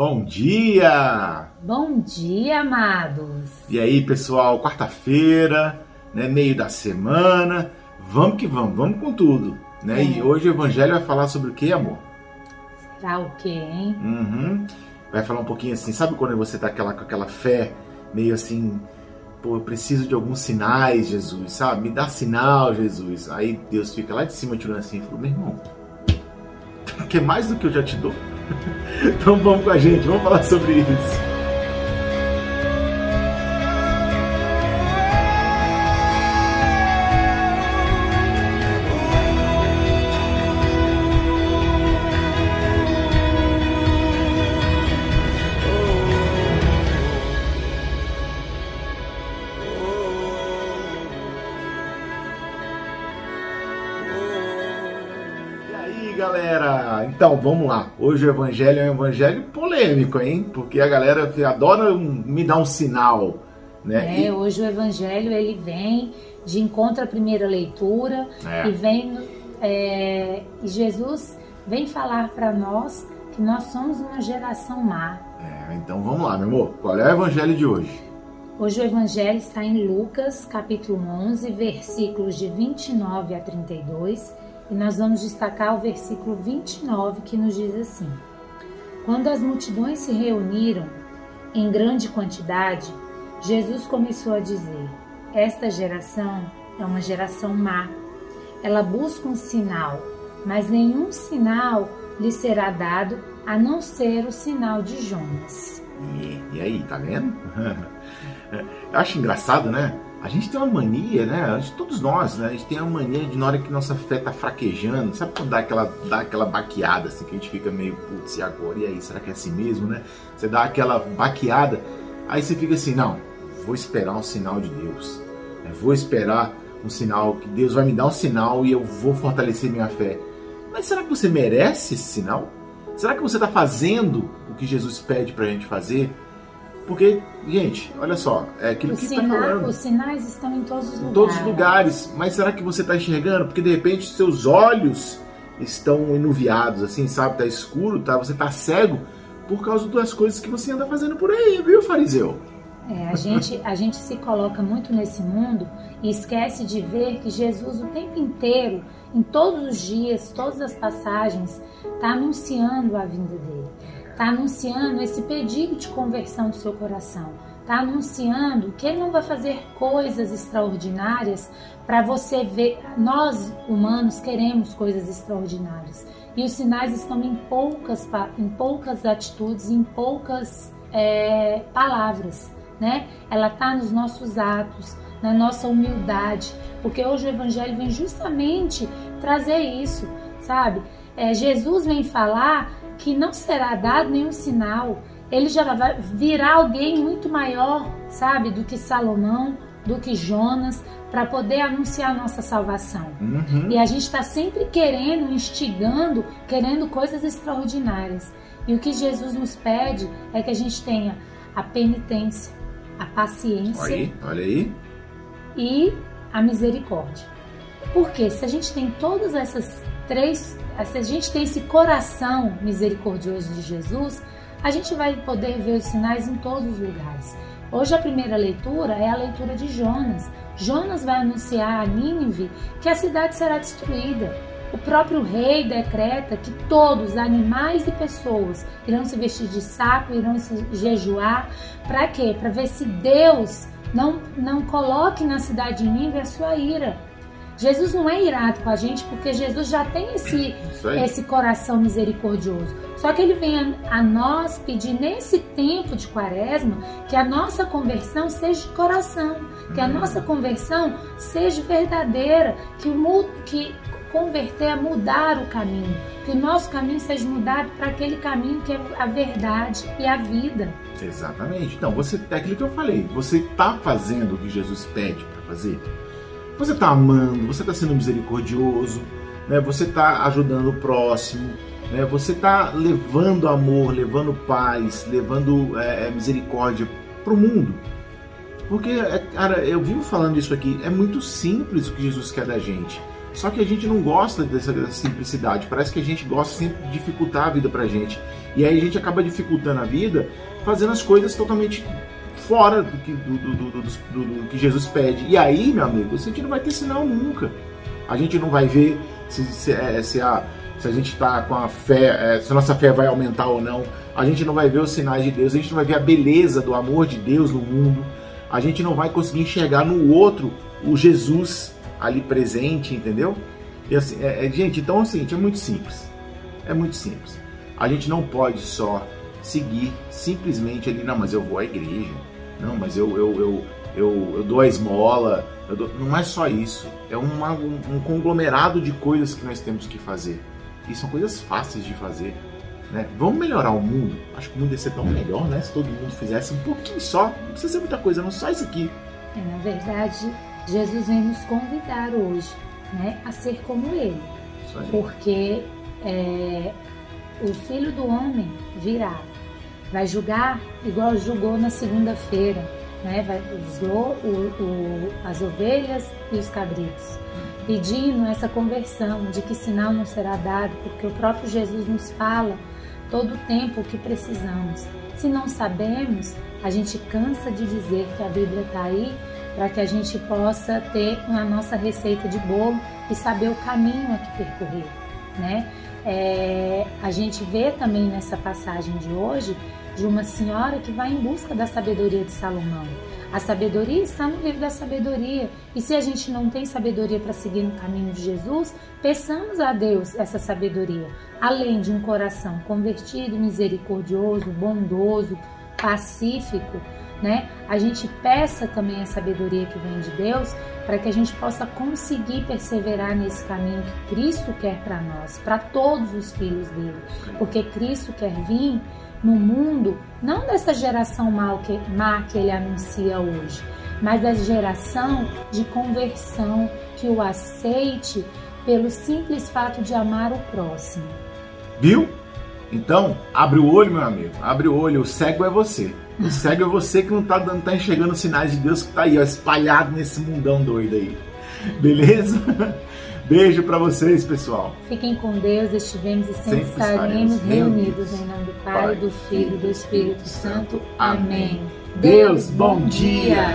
Bom dia! Bom dia, amados! E aí, pessoal, quarta-feira, né, meio da semana, vamos que vamos, vamos com tudo, né? É. E hoje o evangelho vai falar sobre o que, amor? Será o quê, hein? Uhum. Vai falar um pouquinho assim, sabe quando você tá aquela, com aquela fé meio assim, pô, eu preciso de alguns sinais, Jesus, sabe? Me dá sinal, Jesus. Aí Deus fica lá de cima tirando assim e falou, meu irmão, quer mais do que eu já te dou? Então vamos com a gente, vamos falar sobre isso. Então, vamos lá. Hoje o evangelho é um evangelho polêmico, hein? Porque a galera adora me dar um sinal, né? É, e... hoje o evangelho ele vem de encontro à primeira leitura é. e vem é, e Jesus vem falar para nós que nós somos uma geração má. É, então vamos lá, meu amor. Qual é o evangelho de hoje? Hoje o evangelho está em Lucas, capítulo 11, versículos de 29 a 32 e nós vamos destacar o versículo 29 que nos diz assim: Quando as multidões se reuniram em grande quantidade, Jesus começou a dizer: Esta geração é uma geração má. Ela busca um sinal, mas nenhum sinal lhe será dado a não ser o sinal de Jonas. E, e aí, tá vendo? Eu acho engraçado, né? A gente tem uma mania, né? Todos nós, né? A gente tem uma mania de na hora que nossa fé tá fraquejando, sabe quando dá aquela, dá aquela baqueada, assim, que a gente fica meio, putz, e agora? E aí, será que é assim mesmo, né? Você dá aquela baqueada, aí você fica assim, não, vou esperar um sinal de Deus. Né? Vou esperar um sinal, que Deus vai me dar um sinal e eu vou fortalecer minha fé. Mas será que você merece esse sinal? Será que você está fazendo o que Jesus pede para a gente fazer? Porque, gente, olha só, é aquilo que está falando. Os sinais estão em todos os lugares. Em todos os lugares. Mas será que você está enxergando? Porque de repente seus olhos estão enuviados, assim, sabe? Tá escuro, tá? Você tá cego por causa das coisas que você anda fazendo por aí, viu, fariseu? É, a gente, a gente se coloca muito nesse mundo e esquece de ver que Jesus o tempo inteiro, em todos os dias, todas as passagens, está anunciando a vinda dele está anunciando esse pedido de conversão do seu coração. Está anunciando que ele não vai fazer coisas extraordinárias para você ver. Nós, humanos, queremos coisas extraordinárias. E os sinais estão em poucas, em poucas atitudes, em poucas é, palavras. Né? Ela está nos nossos atos, na nossa humildade, porque hoje o Evangelho vem justamente trazer isso, sabe? É, Jesus vem falar que não será dado nenhum sinal. Ele já vai virar alguém muito maior, sabe, do que Salomão, do que Jonas, para poder anunciar a nossa salvação. Uhum. E a gente está sempre querendo, instigando, querendo coisas extraordinárias. E o que Jesus nos pede é que a gente tenha a penitência, a paciência. Olha aí, olha aí. E a misericórdia. Porque se a gente tem todas essas três se a gente tem esse coração misericordioso de Jesus, a gente vai poder ver os sinais em todos os lugares. Hoje a primeira leitura é a leitura de Jonas. Jonas vai anunciar a Nínive que a cidade será destruída. O próprio rei decreta que todos, animais e pessoas, irão se vestir de saco, irão se jejuar. Para quê? Para ver se Deus não, não coloque na cidade de Nínive a sua ira. Jesus não é irado com a gente porque Jesus já tem esse, esse coração misericordioso. Só que ele vem a, a, nós pedir nesse tempo de quaresma que a nossa conversão seja de coração, que a uhum. nossa conversão seja verdadeira, que, que converter a mudar o caminho, que o nosso caminho seja mudado para aquele caminho que é a verdade e a vida. Exatamente. Então, você é aquilo que eu falei, você está fazendo o que Jesus pede para fazer? Você está amando, você está sendo misericordioso, né? você está ajudando o próximo, né? você está levando amor, levando paz, levando é, é misericórdia para o mundo. Porque, é, cara, eu vivo falando isso aqui, é muito simples o que Jesus quer da gente. Só que a gente não gosta dessa, dessa, simplicidade. Parece que a gente gosta sempre de dificultar a vida pra gente. E aí a gente acaba dificultando a vida fazendo as coisas totalmente fora do que, do, do, do, que Jesus pede. E aí, meu amigo, a gente não vai ter sinal nunca. A gente não vai ver se, se, é, se a, se a gente está com a fé, é, se a nossa fé vai aumentar ou não. A gente não vai ver os sinais de Deus, a gente não vai ver a beleza do amor de Deus no mundo. A gente não vai conseguir enxergar no outro o Jesus ali presente, entendeu? E assim, é, é, gente, então assim, é muito simples. É muito simples. A gente não pode só seguir simplesmente ali, não, mas eu vou à igreja, não, mas eu, eu, eu, eu, eu dou a esmola. Dou... Não é só isso. É uma, um, um, conglomerado de coisas que nós temos que fazer. E são coisas fáceis de fazer. Né? Vamos melhorar o mundo? Acho que o mundo ia ser tão melhor, né? Se todo mundo fizesse um pouquinho só. Não precisa ser muita coisa, não só isso aqui. É, na verdade, Jesus vem nos convidar hoje né, a ser como Ele. Porque é, o Filho do Homem virá vai julgar igual julgou na segunda-feira, né? Vai, julgou o, o, as ovelhas e os cabritos, pedindo essa conversão, de que sinal não será dado, porque o próprio Jesus nos fala todo o tempo o que precisamos. Se não sabemos, a gente cansa de dizer que a Bíblia está aí para que a gente possa ter a nossa receita de bolo e saber o caminho a que percorrer, né? É, a gente vê também nessa passagem de hoje de uma senhora que vai em busca da sabedoria de Salomão. A sabedoria está no livro da sabedoria. E se a gente não tem sabedoria para seguir no caminho de Jesus, peçamos a Deus essa sabedoria. Além de um coração convertido, misericordioso, bondoso, pacífico, né? A gente peça também a sabedoria que vem de Deus para que a gente possa conseguir perseverar nesse caminho que Cristo quer para nós, para todos os filhos dele. Porque Cristo quer vir no mundo, não dessa geração mal que, má que ele anuncia hoje, mas da geração de conversão que o aceite pelo simples fato de amar o próximo. Viu? Então, abre o olho, meu amigo. Abre o olho. O cego é você. O cego é você que não está dando, tá enxergando os sinais de Deus que está aí, ó, espalhado nesse mundão doido aí. Beleza? Beijo para vocês, pessoal. Fiquem com Deus, estivemos e sempre, sempre estaremos reunidos em nome do Pai, Pai do Filho e do Espírito Santo. Amém. Deus, bom dia.